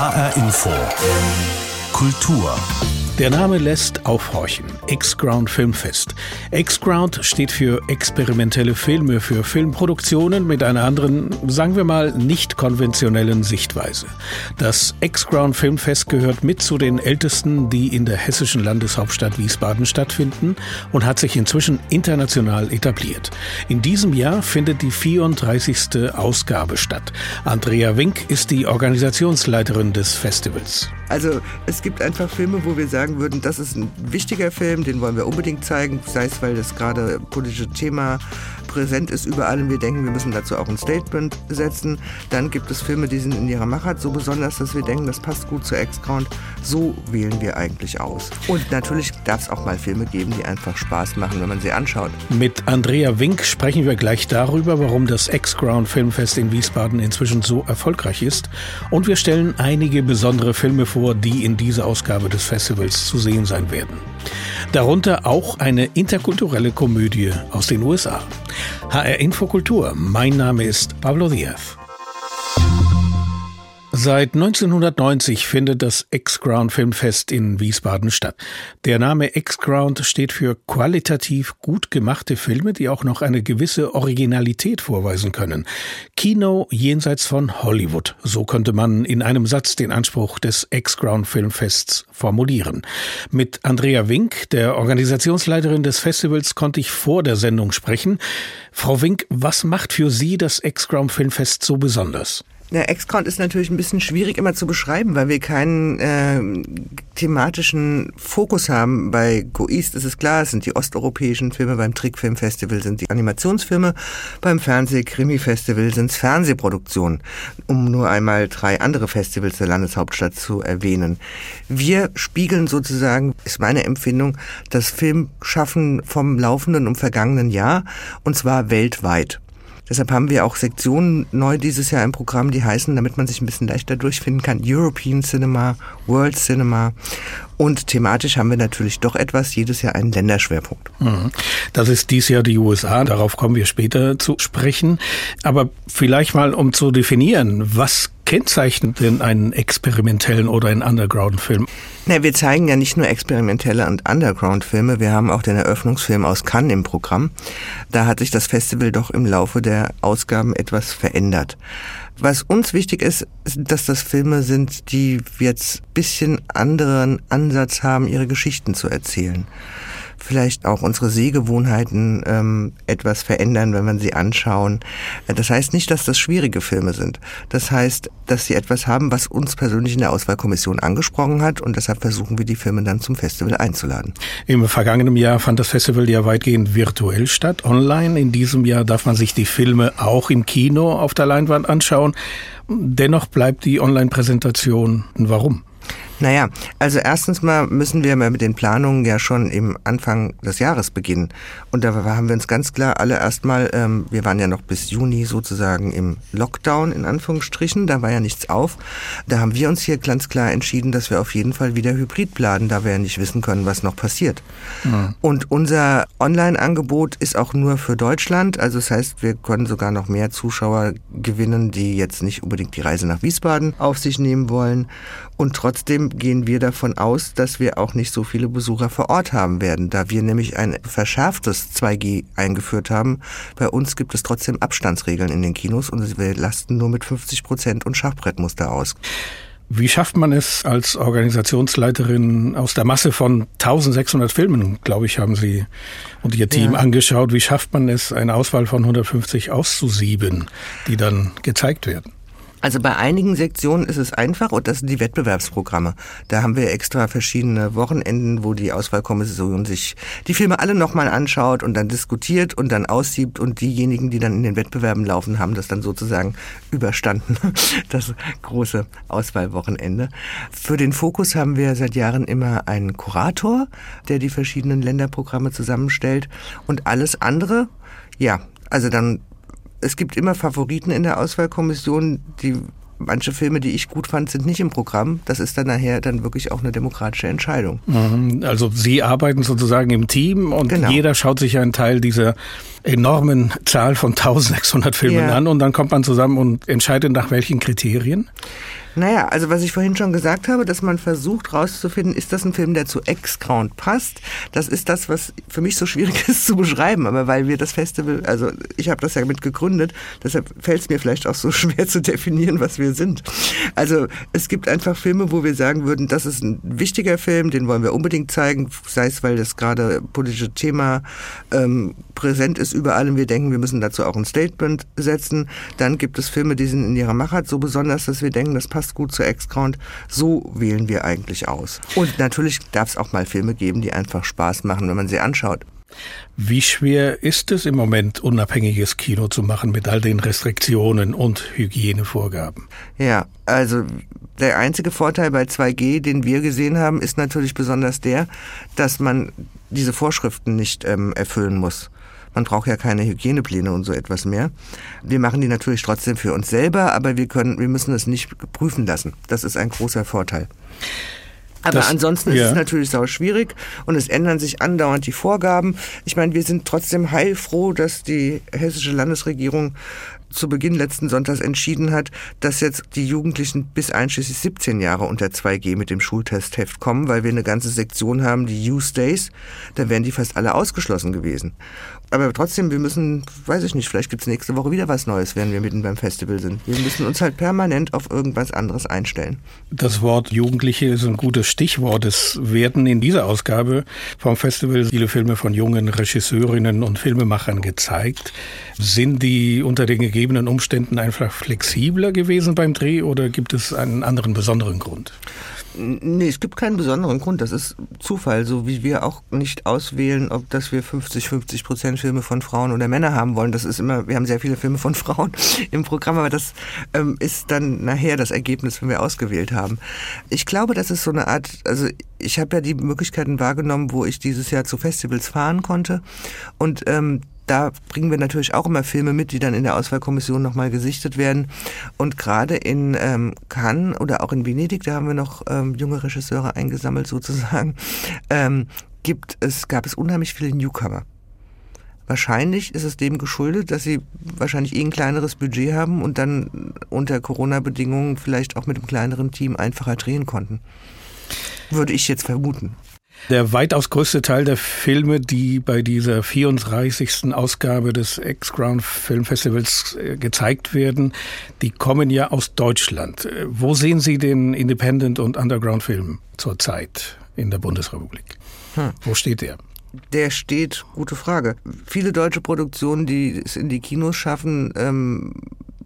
HR Info. Kultur. Der Name lässt aufhorchen. X-Ground Filmfest. X-Ground steht für experimentelle Filme, für Filmproduktionen mit einer anderen, sagen wir mal, nicht konventionellen Sichtweise. Das X-Ground Filmfest gehört mit zu den ältesten, die in der hessischen Landeshauptstadt Wiesbaden stattfinden und hat sich inzwischen international etabliert. In diesem Jahr findet die 34. Ausgabe statt. Andrea Wink ist die Organisationsleiterin des Festivals. Also es gibt einfach Filme, wo wir sagen würden, das ist ein wichtiger Film, den wollen wir unbedingt zeigen, sei es, weil das gerade politische Thema präsent ist überall und wir denken, wir müssen dazu auch ein Statement setzen. Dann gibt es Filme, die sind in ihrer Machart so besonders, dass wir denken, das passt gut zu X-Count. So wählen wir eigentlich aus. Und natürlich darf es auch mal Filme geben, die einfach Spaß machen, wenn man sie anschaut. Mit Andrea Wink sprechen wir gleich darüber, warum das X-Ground Filmfest in Wiesbaden inzwischen so erfolgreich ist. Und wir stellen einige besondere Filme vor, die in dieser Ausgabe des Festivals zu sehen sein werden. Darunter auch eine interkulturelle Komödie aus den USA. HR Infokultur. Mein Name ist Pablo Diaz. Seit 1990 findet das X-Ground Filmfest in Wiesbaden statt. Der Name X-Ground steht für qualitativ gut gemachte Filme, die auch noch eine gewisse Originalität vorweisen können. Kino jenseits von Hollywood. So könnte man in einem Satz den Anspruch des X-Ground Filmfests formulieren. Mit Andrea Wink, der Organisationsleiterin des Festivals, konnte ich vor der Sendung sprechen. Frau Wink, was macht für Sie das X-Ground Filmfest so besonders? Der Ex-Count ist natürlich ein bisschen schwierig immer zu beschreiben, weil wir keinen äh, thematischen Fokus haben. Bei Go East ist es klar, es sind die osteuropäischen Filme, beim Trickfilmfestival sind die Animationsfilme, beim Fernseh-Krimi-Festival sind es Fernsehproduktionen, um nur einmal drei andere Festivals der Landeshauptstadt zu erwähnen. Wir spiegeln sozusagen, ist meine Empfindung, das Filmschaffen vom laufenden und vergangenen Jahr, und zwar weltweit. Deshalb haben wir auch Sektionen neu dieses Jahr im Programm, die heißen, damit man sich ein bisschen leichter durchfinden kann, European Cinema, World Cinema. Und thematisch haben wir natürlich doch etwas, jedes Jahr einen Länderschwerpunkt. Mhm. Das ist dies Jahr die USA, darauf kommen wir später zu sprechen. Aber vielleicht mal, um zu definieren, was kennzeichnet denn einen experimentellen oder einen Underground-Film? Na, wir zeigen ja nicht nur experimentelle und Underground-Filme, wir haben auch den Eröffnungsfilm aus Cannes im Programm. Da hat sich das Festival doch im Laufe der Ausgaben etwas verändert. Was uns wichtig ist, dass das Filme sind, die jetzt bisschen anderen Ansatz haben, ihre Geschichten zu erzählen vielleicht auch unsere Sehgewohnheiten ähm, etwas verändern, wenn wir sie anschauen. Äh, das heißt nicht, dass das schwierige Filme sind. Das heißt, dass sie etwas haben, was uns persönlich in der Auswahlkommission angesprochen hat und deshalb versuchen wir, die Filme dann zum Festival einzuladen. Im vergangenen Jahr fand das Festival ja weitgehend virtuell statt, online. In diesem Jahr darf man sich die Filme auch im Kino auf der Leinwand anschauen. Dennoch bleibt die Online-Präsentation. Warum? Naja, also erstens mal müssen wir mal mit den Planungen ja schon im Anfang des Jahres beginnen. Und da haben wir uns ganz klar alle erstmal, ähm, wir waren ja noch bis Juni sozusagen im Lockdown in Anführungsstrichen, da war ja nichts auf. Da haben wir uns hier ganz klar entschieden, dass wir auf jeden Fall wieder Hybrid planen, da wir ja nicht wissen können, was noch passiert. Mhm. Und unser Online-Angebot ist auch nur für Deutschland. Also das heißt, wir können sogar noch mehr Zuschauer gewinnen, die jetzt nicht unbedingt die Reise nach Wiesbaden auf sich nehmen wollen. Und trotzdem gehen wir davon aus, dass wir auch nicht so viele Besucher vor Ort haben werden, da wir nämlich ein verschärftes 2G eingeführt haben. Bei uns gibt es trotzdem Abstandsregeln in den Kinos und wir lasten nur mit 50 Prozent und Schachbrettmuster aus. Wie schafft man es als Organisationsleiterin aus der Masse von 1600 Filmen, glaube ich, haben Sie und Ihr Team ja. angeschaut, wie schafft man es, eine Auswahl von 150 auszusieben, die dann gezeigt werden? Also bei einigen Sektionen ist es einfach und das sind die Wettbewerbsprogramme. Da haben wir extra verschiedene Wochenenden, wo die Auswahlkommission sich die Filme alle nochmal anschaut und dann diskutiert und dann aussiebt und diejenigen, die dann in den Wettbewerben laufen, haben das dann sozusagen überstanden, das große Auswahlwochenende. Für den Fokus haben wir seit Jahren immer einen Kurator, der die verschiedenen Länderprogramme zusammenstellt und alles andere, ja, also dann es gibt immer Favoriten in der Auswahlkommission, die manche Filme, die ich gut fand, sind nicht im Programm. Das ist dann nachher dann wirklich auch eine demokratische Entscheidung. Mhm. Also Sie arbeiten sozusagen im Team und genau. jeder schaut sich einen Teil dieser enormen Zahl von 1600 Filmen ja. an und dann kommt man zusammen und entscheidet nach welchen Kriterien? Naja, also was ich vorhin schon gesagt habe, dass man versucht rauszufinden, ist das ein Film, der zu X-Crown passt? Das ist das, was für mich so schwierig ist zu beschreiben, aber weil wir das Festival, also ich habe das ja mit gegründet, deshalb fällt es mir vielleicht auch so schwer zu definieren, was wir sind. Also es gibt einfach Filme, wo wir sagen würden, das ist ein wichtiger Film, den wollen wir unbedingt zeigen, sei es, weil das gerade politische Thema ähm, präsent ist überall und wir denken, wir müssen dazu auch ein Statement setzen. Dann gibt es Filme, die sind in ihrer Machart so besonders, dass wir denken, das passt passt gut zu X-Count. So wählen wir eigentlich aus. Und natürlich darf es auch mal Filme geben, die einfach Spaß machen, wenn man sie anschaut. Wie schwer ist es im Moment, unabhängiges Kino zu machen mit all den Restriktionen und Hygienevorgaben? Ja, also der einzige Vorteil bei 2G, den wir gesehen haben, ist natürlich besonders der, dass man diese Vorschriften nicht ähm, erfüllen muss. Man braucht ja keine Hygienepläne und so etwas mehr. Wir machen die natürlich trotzdem für uns selber, aber wir können, wir müssen es nicht prüfen lassen. Das ist ein großer Vorteil. Aber das, ansonsten ja. ist es natürlich sau schwierig und es ändern sich andauernd die Vorgaben. Ich meine, wir sind trotzdem heilfroh, dass die hessische Landesregierung zu Beginn letzten Sonntags entschieden hat, dass jetzt die Jugendlichen bis einschließlich 17 Jahre unter 2G mit dem Schultestheft kommen, weil wir eine ganze Sektion haben, die Use Days. Da wären die fast alle ausgeschlossen gewesen. Aber trotzdem, wir müssen, weiß ich nicht, vielleicht gibt's nächste Woche wieder was Neues, wenn wir mitten beim Festival sind. Wir müssen uns halt permanent auf irgendwas anderes einstellen. Das Wort Jugendliche ist ein gutes Stichwort. Es werden in dieser Ausgabe vom Festival viele Filme von jungen Regisseurinnen und Filmemachern gezeigt. Sind die unter den gegebenen Umständen einfach flexibler gewesen beim Dreh oder gibt es einen anderen besonderen Grund? Nee, es gibt keinen besonderen Grund. Das ist Zufall, so wie wir auch nicht auswählen, ob dass wir 50, 50 Prozent Filme von Frauen oder Männern haben wollen. Das ist immer, wir haben sehr viele Filme von Frauen im Programm, aber das ähm, ist dann nachher das Ergebnis, wenn wir ausgewählt haben. Ich glaube, das ist so eine Art, also ich habe ja die Möglichkeiten wahrgenommen, wo ich dieses Jahr zu Festivals fahren konnte und ähm, da bringen wir natürlich auch immer Filme mit, die dann in der Auswahlkommission nochmal gesichtet werden. Und gerade in ähm, Cannes oder auch in Venedig, da haben wir noch ähm, junge Regisseure eingesammelt sozusagen, ähm, gibt es, gab es unheimlich viele Newcomer. Wahrscheinlich ist es dem geschuldet, dass sie wahrscheinlich eh ein kleineres Budget haben und dann unter Corona-Bedingungen vielleicht auch mit einem kleineren Team einfacher drehen konnten. Würde ich jetzt vermuten. Der weitaus größte Teil der Filme, die bei dieser 34. Ausgabe des X-Ground Film Festivals äh, gezeigt werden, die kommen ja aus Deutschland. Äh, wo sehen Sie den Independent- und Underground-Film zurzeit in der Bundesrepublik? Hm. Wo steht der? Der steht, gute Frage. Viele deutsche Produktionen, die es in die Kinos schaffen, ähm,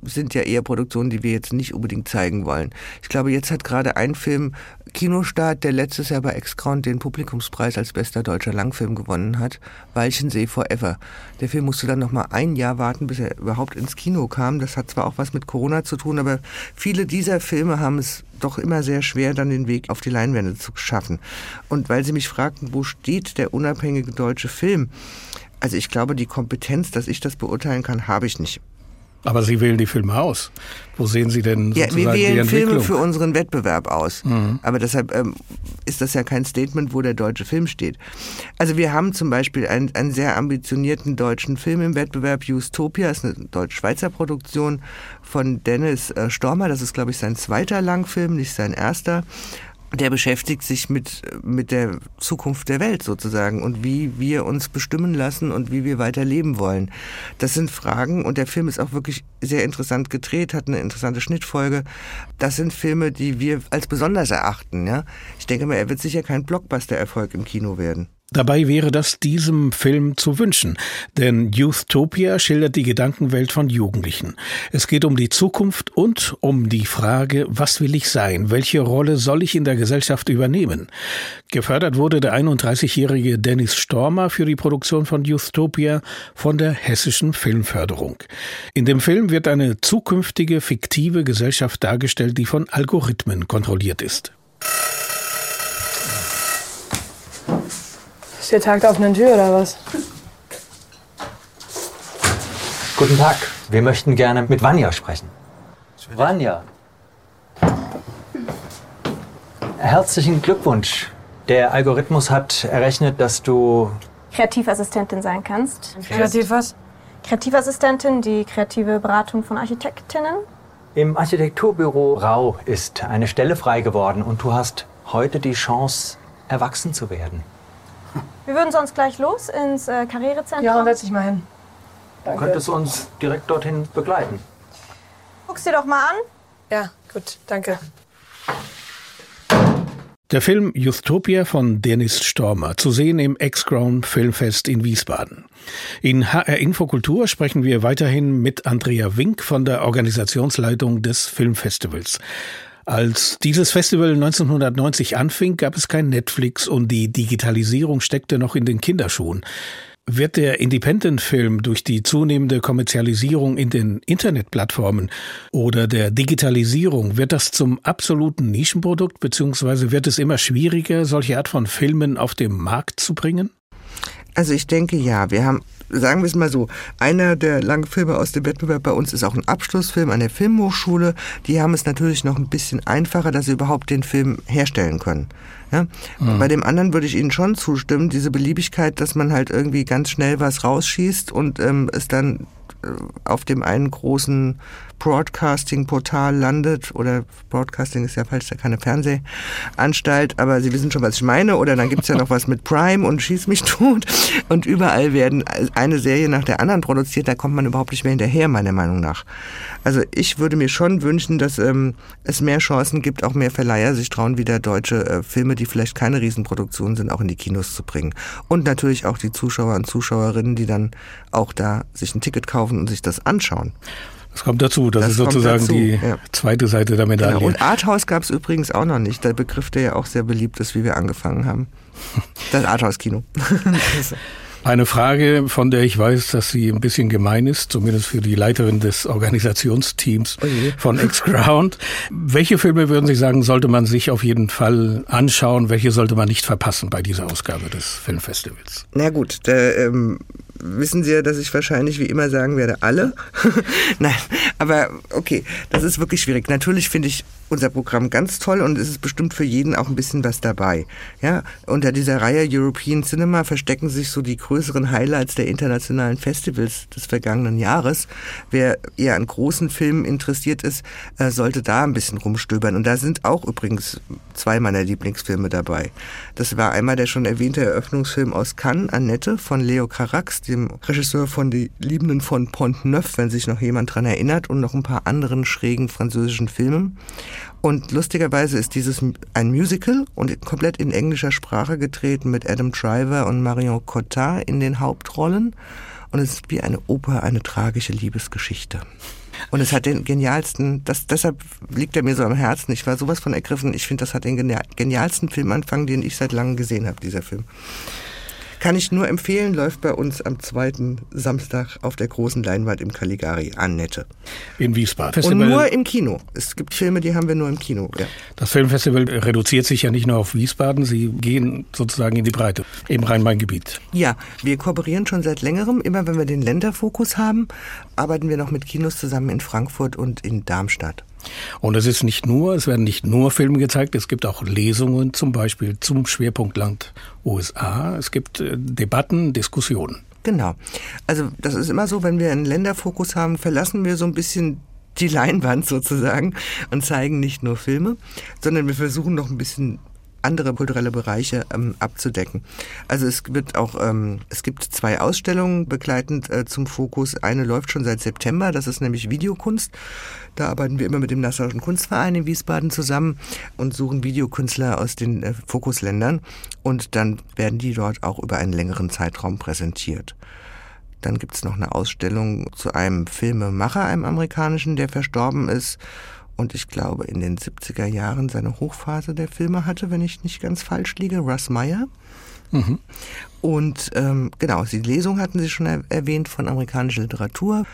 sind ja eher Produktionen, die wir jetzt nicht unbedingt zeigen wollen. Ich glaube, jetzt hat gerade ein Film Kinostart, der letztes Jahr bei X-Crown den Publikumspreis als bester deutscher Langfilm gewonnen hat, Walchensee Forever. Der Film musste dann noch mal ein Jahr warten, bis er überhaupt ins Kino kam. Das hat zwar auch was mit Corona zu tun, aber viele dieser Filme haben es doch immer sehr schwer, dann den Weg auf die Leinwände zu schaffen. Und weil Sie mich fragten, wo steht der unabhängige deutsche Film? Also ich glaube, die Kompetenz, dass ich das beurteilen kann, habe ich nicht. Aber Sie wählen die Filme aus. Wo sehen Sie denn ja, sozusagen wir wählen Filme für unseren Wettbewerb aus. Mhm. Aber deshalb ähm, ist das ja kein Statement, wo der deutsche Film steht. Also wir haben zum Beispiel einen, einen sehr ambitionierten deutschen Film im Wettbewerb, Justopia, ist eine deutsch-schweizer Produktion von Dennis äh, Stormer. Das ist, glaube ich, sein zweiter Langfilm, nicht sein erster der beschäftigt sich mit, mit der Zukunft der Welt sozusagen und wie wir uns bestimmen lassen und wie wir weiter leben wollen. Das sind Fragen und der Film ist auch wirklich sehr interessant gedreht, hat eine interessante Schnittfolge. Das sind Filme, die wir als besonders erachten. Ja? Ich denke mal, er wird sicher kein Blockbuster-Erfolg im Kino werden. Dabei wäre das diesem Film zu wünschen, denn Youthtopia schildert die Gedankenwelt von Jugendlichen. Es geht um die Zukunft und um die Frage, was will ich sein? Welche Rolle soll ich in der Gesellschaft übernehmen? Gefördert wurde der 31-jährige Dennis Stormer für die Produktion von Youthtopia von der Hessischen Filmförderung. In dem Film wird eine zukünftige fiktive Gesellschaft dargestellt, die von Algorithmen kontrolliert ist. Ist der Tag der offenen Tür oder was? Guten Tag. Wir möchten gerne mit Vanya sprechen. Vanya. Herzlichen Glückwunsch. Der Algorithmus hat errechnet, dass du Kreativassistentin sein kannst. Kreativ was? Kreativassistentin, die kreative Beratung von Architektinnen. Im Architekturbüro Rau ist eine Stelle frei geworden und du hast heute die Chance, erwachsen zu werden. Wir würden sonst gleich los ins äh, Karrierezentrum. Ja, setz dich mal hin. Du könntest uns direkt dorthin begleiten. Guck's dir doch mal an. Ja, gut, danke. Der Film Youthopia von Dennis Stormer, zu sehen im X-Crown Filmfest in Wiesbaden. In HR Infokultur sprechen wir weiterhin mit Andrea Wink von der Organisationsleitung des Filmfestivals. Als dieses Festival 1990 anfing, gab es kein Netflix und die Digitalisierung steckte noch in den Kinderschuhen. Wird der Independent-Film durch die zunehmende Kommerzialisierung in den Internetplattformen oder der Digitalisierung, wird das zum absoluten Nischenprodukt, beziehungsweise wird es immer schwieriger, solche Art von Filmen auf den Markt zu bringen? Also ich denke ja, wir haben, sagen wir es mal so, einer der Langfilme aus dem Wettbewerb bei uns ist auch ein Abschlussfilm an der Filmhochschule. Die haben es natürlich noch ein bisschen einfacher, dass sie überhaupt den Film herstellen können. Ja? Mhm. Bei dem anderen würde ich Ihnen schon zustimmen, diese Beliebigkeit, dass man halt irgendwie ganz schnell was rausschießt und ähm, es dann auf dem einen großen Broadcasting-Portal landet, oder Broadcasting ist ja falsch, da keine Fernsehanstalt, aber Sie wissen schon, was ich meine, oder dann gibt's ja noch was mit Prime und Schieß mich tot und überall werden eine Serie nach der anderen produziert, da kommt man überhaupt nicht mehr hinterher, meiner Meinung nach. Also ich würde mir schon wünschen, dass ähm, es mehr Chancen gibt, auch mehr Verleiher sich trauen, wieder deutsche äh, Filme, die vielleicht keine Riesenproduktionen sind, auch in die Kinos zu bringen. Und natürlich auch die Zuschauer und Zuschauerinnen, die dann auch da sich ein Ticket kaufen und sich das anschauen. Das kommt dazu. Das, das ist sozusagen dazu, die ja. zweite Seite der Medaille. Genau. Und Arthouse gab es übrigens auch noch nicht. Der Begriff, der ja auch sehr beliebt ist, wie wir angefangen haben. Das Arthouse-Kino. Eine Frage, von der ich weiß, dass sie ein bisschen gemein ist, zumindest für die Leiterin des Organisationsteams oh von X-Ground. Welche Filme würden Sie sagen, sollte man sich auf jeden Fall anschauen? Welche sollte man nicht verpassen bei dieser Ausgabe des Filmfestivals? Na gut, da, ähm, wissen Sie ja, dass ich wahrscheinlich wie immer sagen werde, alle. Nein, aber okay, das ist wirklich schwierig. Natürlich finde ich unser Programm ganz toll und es ist bestimmt für jeden auch ein bisschen was dabei. Ja, unter dieser Reihe European Cinema verstecken sich so die größeren Highlights der internationalen Festivals des vergangenen Jahres. Wer eher an großen Filmen interessiert ist, äh, sollte da ein bisschen rumstöbern. Und da sind auch übrigens zwei meiner Lieblingsfilme dabei. Das war einmal der schon erwähnte Eröffnungsfilm aus Cannes, Annette von Leo Carax, dem Regisseur von Die Liebenden von Pont-Neuf, wenn sich noch jemand dran erinnert, und noch ein paar anderen schrägen französischen Filmen. Und lustigerweise ist dieses ein Musical und komplett in englischer Sprache getreten mit Adam Driver und Marion Cotard in den Hauptrollen. Und es ist wie eine Oper, eine tragische Liebesgeschichte. Und es hat den genialsten, das, deshalb liegt er mir so am Herzen. Ich war sowas von ergriffen. Ich finde, das hat den genialsten Filmanfang, den ich seit langem gesehen habe, dieser Film. Kann ich nur empfehlen, läuft bei uns am zweiten Samstag auf der großen Leinwand im Caligari. Annette. In Wiesbaden. Festival Und nur im Kino. Es gibt Filme, die haben wir nur im Kino. Ja. Das Filmfestival reduziert sich ja nicht nur auf Wiesbaden, Sie gehen sozusagen in die Breite im Rhein-Main-Gebiet. Ja, wir kooperieren schon seit längerem. Immer wenn wir den Länderfokus haben, arbeiten wir noch mit Kinos zusammen in Frankfurt und in Darmstadt. Und es ist nicht nur, es werden nicht nur Filme gezeigt, es gibt auch Lesungen zum Beispiel zum Schwerpunktland USA. Es gibt äh, Debatten, Diskussionen. Genau. Also das ist immer so, wenn wir einen Länderfokus haben, verlassen wir so ein bisschen die Leinwand sozusagen und zeigen nicht nur Filme, sondern wir versuchen noch ein bisschen andere kulturelle Bereiche ähm, abzudecken. Also es wird auch, ähm, es gibt zwei Ausstellungen begleitend äh, zum Fokus. Eine läuft schon seit September, das ist nämlich Videokunst. Da arbeiten wir immer mit dem Nassauischen Kunstverein in Wiesbaden zusammen und suchen Videokünstler aus den äh, Fokusländern und dann werden die dort auch über einen längeren Zeitraum präsentiert. Dann gibt es noch eine Ausstellung zu einem Filmemacher, einem amerikanischen, der verstorben ist und ich glaube in den 70er Jahren seine Hochphase der Filme hatte, wenn ich nicht ganz falsch liege, Russ Meyer. Mhm. Und ähm, genau, die Lesung hatten Sie schon er erwähnt von amerikanischer Literatur.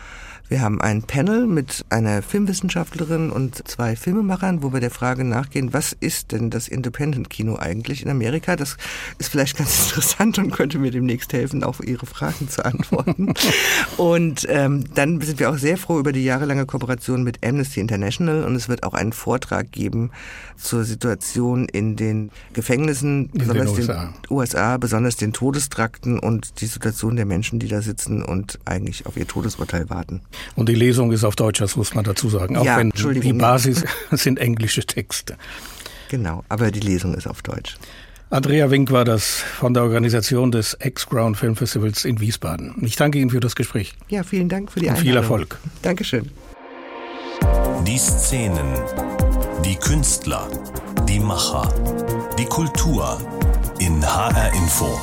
Wir haben ein Panel mit einer Filmwissenschaftlerin und zwei Filmemachern, wo wir der Frage nachgehen, was ist denn das Independent-Kino eigentlich in Amerika? Das ist vielleicht ganz interessant und könnte mir demnächst helfen, auf Ihre Fragen zu antworten. und ähm, dann sind wir auch sehr froh über die jahrelange Kooperation mit Amnesty International und es wird auch einen Vortrag geben zur Situation in den Gefängnissen, in besonders den USA. den USA, besonders den Todestrakten und die Situation der Menschen, die da sitzen und eigentlich auf ihr Todesurteil warten. Und die Lesung ist auf Deutsch, das muss man dazu sagen. Auch Ja, wenn die Basis sind englische Texte. Genau, aber die Lesung ist auf Deutsch. Andrea Wink war das von der Organisation des X-Ground Film Festivals in Wiesbaden. Ich danke Ihnen für das Gespräch. Ja, vielen Dank für die Und Einladung. viel Erfolg. Dankeschön. Die Szenen, die Künstler, die Macher, die Kultur in HR Info.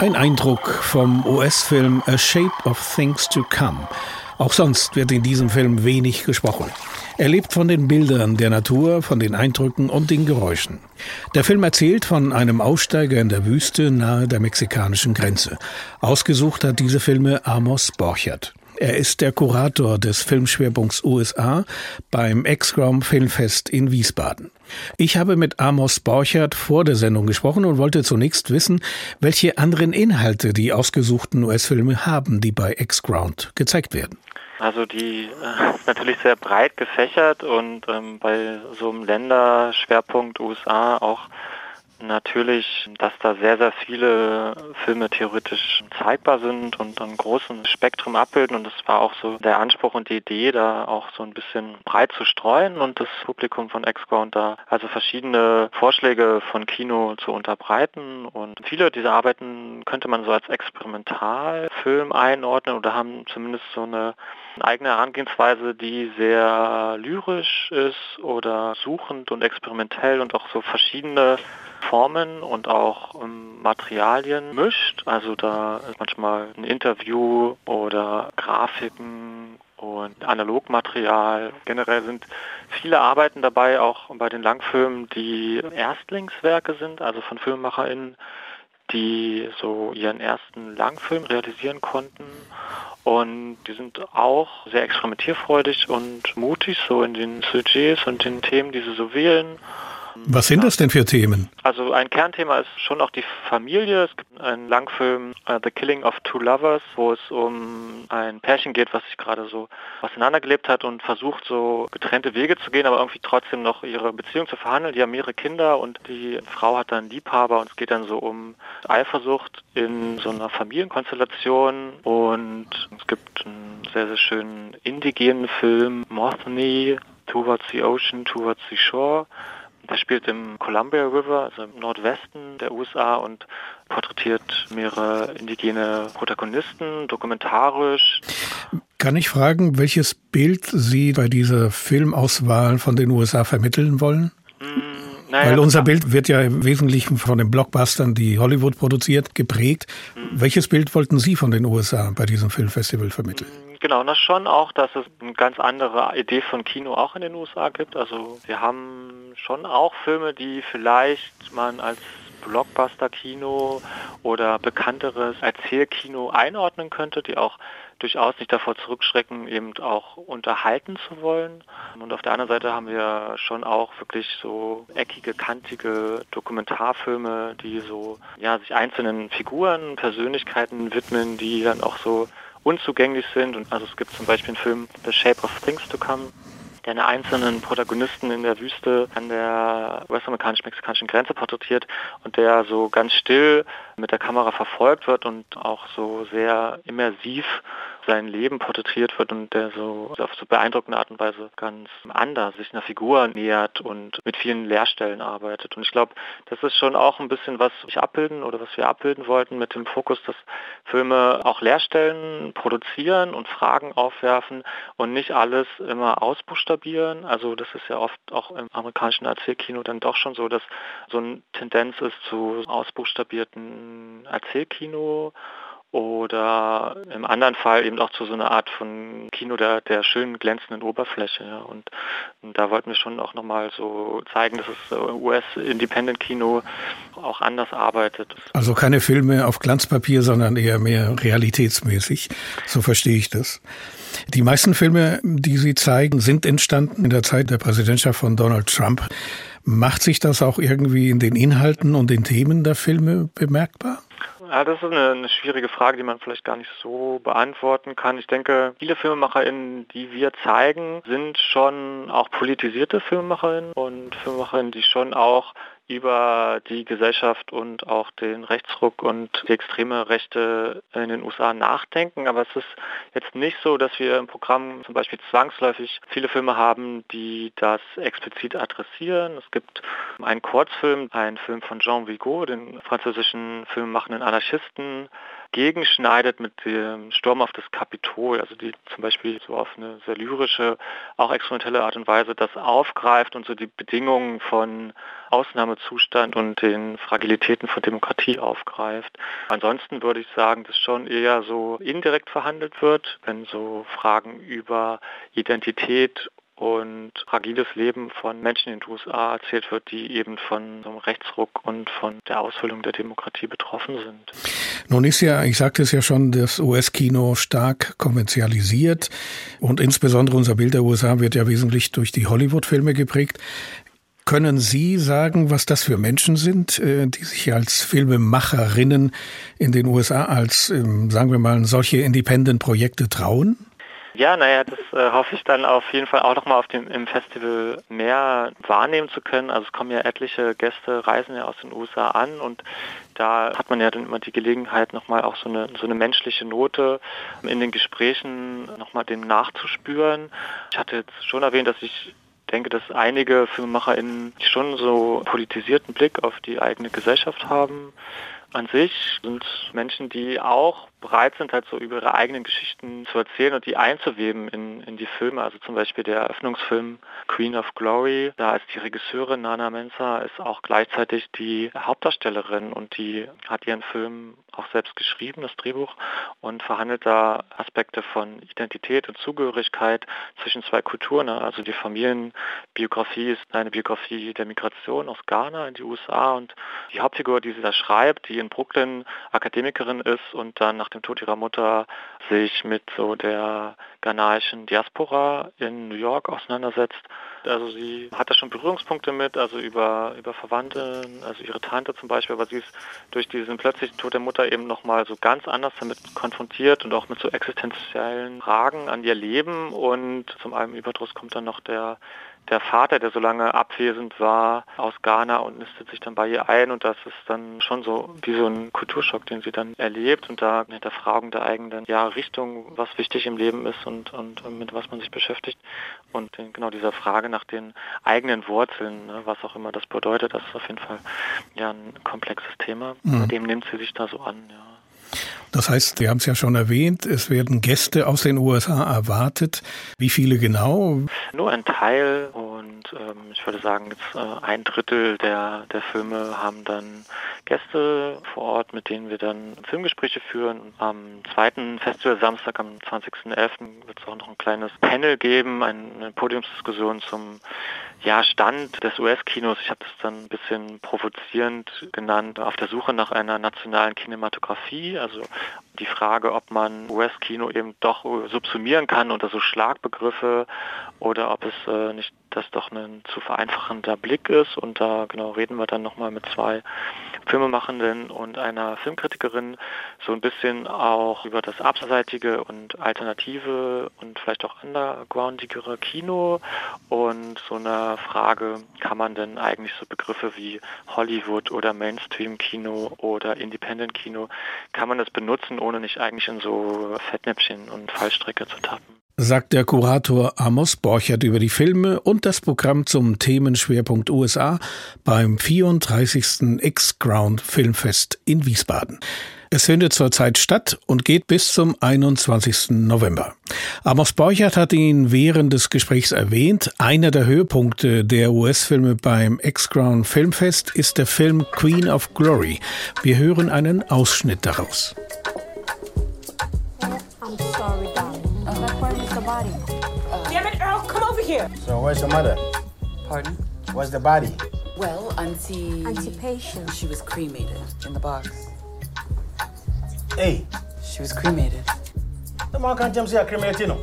Ein Eindruck vom US-Film A Shape of Things to Come. Auch sonst wird in diesem Film wenig gesprochen. Er lebt von den Bildern der Natur, von den Eindrücken und den Geräuschen. Der Film erzählt von einem Aussteiger in der Wüste nahe der mexikanischen Grenze. Ausgesucht hat diese Filme Amos Borchert. Er ist der Kurator des Filmschwerpunkts USA beim X-Grom Filmfest in Wiesbaden. Ich habe mit Amos Borchert vor der Sendung gesprochen und wollte zunächst wissen, welche anderen Inhalte die ausgesuchten US-Filme haben, die bei X-Ground gezeigt werden. Also die äh, ist natürlich sehr breit gefächert und ähm, bei so einem Länderschwerpunkt USA auch natürlich, dass da sehr, sehr viele Filme theoretisch zeigbar sind und ein großen Spektrum abbilden. Und das war auch so der Anspruch und die Idee, da auch so ein bisschen breit zu streuen und das Publikum von X-Ground da also verschiedene Vorschläge von Kino zu unterbreiten. Und viele dieser Arbeiten könnte man so als Experimentalfilm einordnen oder haben zumindest so eine eigene Herangehensweise, die sehr lyrisch ist oder suchend und experimentell und auch so verschiedene Formen und auch ähm, Materialien mischt. Also da ist manchmal ein Interview oder Grafiken und Analogmaterial. Generell sind viele Arbeiten dabei, auch bei den Langfilmen, die Erstlingswerke sind, also von FilmemacherInnen, die so ihren ersten Langfilm realisieren konnten. Und die sind auch sehr experimentierfreudig und mutig so in den Sujets und den Themen, die sie so wählen. Was sind das denn für Themen? Also ein Kernthema ist schon auch die Familie. Es gibt einen Langfilm uh, The Killing of Two Lovers, wo es um ein Pärchen geht, was sich gerade so auseinandergelebt hat und versucht so getrennte Wege zu gehen, aber irgendwie trotzdem noch ihre Beziehung zu verhandeln. Die haben mehrere Kinder und die Frau hat dann Liebhaber und es geht dann so um Eifersucht in so einer Familienkonstellation und es gibt einen sehr, sehr schönen indigenen Film, Mothny, Towards the Ocean, Towards the Shore. Der spielt im Columbia River, also im Nordwesten der USA und porträtiert mehrere indigene Protagonisten, dokumentarisch. Kann ich fragen, welches Bild Sie bei dieser Filmauswahl von den USA vermitteln wollen? Mm, naja, Weil unser das- Bild wird ja im Wesentlichen von den Blockbustern, die Hollywood produziert, geprägt. Welches Bild wollten Sie von den USA bei diesem Filmfestival vermitteln? Genau, na schon auch, dass es eine ganz andere Idee von Kino auch in den USA gibt. Also wir haben schon auch Filme, die vielleicht man als Blockbuster-Kino oder bekannteres Erzählkino einordnen könnte, die auch durchaus nicht davor zurückschrecken, eben auch unterhalten zu wollen. Und auf der anderen Seite haben wir schon auch wirklich so eckige, kantige Dokumentarfilme, die so ja sich einzelnen Figuren, Persönlichkeiten widmen, die dann auch so unzugänglich sind. Und also es gibt zum Beispiel einen Film The Shape of Things to Come, der einen einzelnen Protagonisten in der Wüste an der US-amerikanisch-mexikanischen Grenze porträtiert und der so ganz still mit der Kamera verfolgt wird und auch so sehr immersiv sein Leben porträtiert wird und der so auf so beeindruckende Art und Weise ganz anders sich einer Figur nähert und mit vielen Leerstellen arbeitet. Und ich glaube, das ist schon auch ein bisschen, was ich abbilden oder was wir abbilden wollten mit dem Fokus, dass Filme auch Leerstellen produzieren und Fragen aufwerfen und nicht alles immer ausbuchstabieren. Also das ist ja oft auch im amerikanischen Erzählkino dann doch schon so, dass so eine Tendenz ist zu ausbuchstabierten Erzählkino oder im anderen Fall eben auch zu so einer Art von Kino der, der schönen glänzenden Oberfläche. Ja. Und, und da wollten wir schon auch nochmal so zeigen, dass das US-Independent-Kino auch anders arbeitet. Also keine Filme auf Glanzpapier, sondern eher mehr realitätsmäßig. So verstehe ich das. Die meisten Filme, die Sie zeigen, sind entstanden in der Zeit der Präsidentschaft von Donald Trump. Macht sich das auch irgendwie in den Inhalten und den Themen der Filme bemerkbar? Ja, das ist eine, eine, schwierige Frage, die man vielleicht gar nicht so beantworten kann. Ich denke, viele FilmemacherInnen, die wir zeigen, sind schon auch politisierte FilmemacherInnen und FilmemacherInnen, die schon auch über die Gesellschaft und auch den Rechtsruck und die extreme Rechte in den USA nachdenken. Aber es ist jetzt nicht so, dass wir im Programm zum Beispiel zwangsläufig viele Filme haben, die das explizit adressieren. Es gibt einen Kurzfilm, einen Film von Jean Vigo, den französischen filmmachenden Anarchisten, gegenschneidet mit dem Sturm auf das Kapitol, also die zum Beispiel so auf eine sehr lyrische, auch experimentelle Art und Weise das aufgreift und so die Bedingungen von Ausnahmezustand und den Fragilitäten von Demokratie aufgreift. Ansonsten würde ich sagen, dass schon eher so indirekt verhandelt wird, wenn so Fragen über Identität und fragiles Leben von Menschen in den USA erzählt wird, die eben von einem Rechtsruck und von der Ausfüllung der Demokratie betroffen sind. Nun ist ja, ich sagte es ja schon, das US-Kino stark konventionalisiert und insbesondere unser Bild der USA wird ja wesentlich durch die Hollywood-Filme geprägt. Können Sie sagen, was das für Menschen sind, äh, die sich als Filmemacherinnen in den USA als, ähm, sagen wir mal, solche Independent-Projekte trauen? Ja, naja, das äh, hoffe ich dann auf jeden Fall auch nochmal auf dem im Festival mehr wahrnehmen zu können. Also es kommen ja etliche Gäste, reisen ja aus den USA an und da hat man ja dann immer die Gelegenheit, nochmal auch so eine, so eine menschliche Note in den Gesprächen nochmal dem nachzuspüren. Ich hatte jetzt schon erwähnt, dass ich denke, dass einige FilmemacherInnen schon so politisierten Blick auf die eigene Gesellschaft haben. An sich sind Menschen, die auch bereit sind, halt so über ihre eigenen Geschichten zu erzählen und die einzuweben in, in die Filme. Also zum Beispiel der Eröffnungsfilm Queen of Glory, da ist die Regisseurin Nana Mensa, ist auch gleichzeitig die Hauptdarstellerin und die hat ihren Film auch selbst geschrieben, das Drehbuch, und verhandelt da Aspekte von Identität und Zugehörigkeit zwischen zwei Kulturen. Also die Familienbiografie ist eine Biografie der Migration aus Ghana in die USA und die Hauptfigur, die sie da schreibt, die in Brooklyn Akademikerin ist und dann nach nach dem Tod ihrer Mutter sich mit so der ghanaischen Diaspora in New York auseinandersetzt. Also sie hat da schon Berührungspunkte mit, also über, über Verwandte, also ihre Tante zum Beispiel, aber sie ist durch diesen plötzlichen Tod der Mutter eben nochmal so ganz anders damit konfrontiert und auch mit so existenziellen Fragen an ihr Leben und zum einen Überdruss kommt dann noch der der Vater, der so lange abwesend war aus Ghana und nistet sich dann bei ihr ein und das ist dann schon so wie so ein Kulturschock, den sie dann erlebt und da Hinterfragen der eigenen ja, Richtung, was wichtig im Leben ist und, und, und mit was man sich beschäftigt und genau dieser Frage nach den eigenen Wurzeln, ne, was auch immer das bedeutet, das ist auf jeden Fall ja ein komplexes Thema. Mhm. Dem nimmt sie sich da so an, ja. Das heißt, wir haben es ja schon erwähnt, es werden Gäste aus den USA erwartet. Wie viele genau? Nur ein Teil und ähm, ich würde sagen, jetzt äh, ein Drittel der, der Filme haben dann Gäste vor Ort, mit denen wir dann Filmgespräche führen. Am zweiten Festival Samstag, am 20.11. wird es auch noch ein kleines Panel geben, eine Podiumsdiskussion zum ja, Stand des US-Kinos. Ich habe das dann ein bisschen provozierend genannt, auf der Suche nach einer nationalen Kinematografie. Also die Frage, ob man US-Kino eben doch subsumieren kann unter so Schlagbegriffe oder ob es äh, nicht das doch ein zu vereinfachender Blick ist. Und da genau reden wir dann nochmal mit zwei Filmemachenden und einer Filmkritikerin so ein bisschen auch über das abseitige und alternative und vielleicht auch undergroundigere Kino und so eine Frage, kann man denn eigentlich so Begriffe wie Hollywood oder Mainstream-Kino oder Independent-Kino, kann man das benutzen, ohne nicht eigentlich in so Fettnäpfchen und Fallstrecke zu tappen? Sagt der Kurator Amos Borchert über die Filme und das Programm zum Themenschwerpunkt USA beim 34. X-Ground Filmfest in Wiesbaden. Es findet zurzeit statt und geht bis zum 21. November. Amos Borchert hat ihn während des Gesprächs erwähnt. Einer der Höhepunkte der US-Filme beim X-Crown Filmfest ist der Film Queen of Glory. Wir hören einen Ausschnitt daraus. Here. So where's your mother? Pardon? Where's the body? Well, Auntie... Auntie Patient. She was cremated in the box. Hey. She was cremated. The man can't jump see a cremated, you know.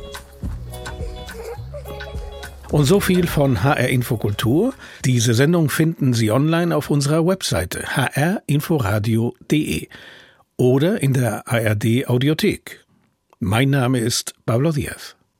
Und so viel von HR Infokultur. Diese Sendung finden Sie online auf unserer Webseite hrinforadio.de. oder in der ARD Audiothek. Mein Name ist Pablo Diaz.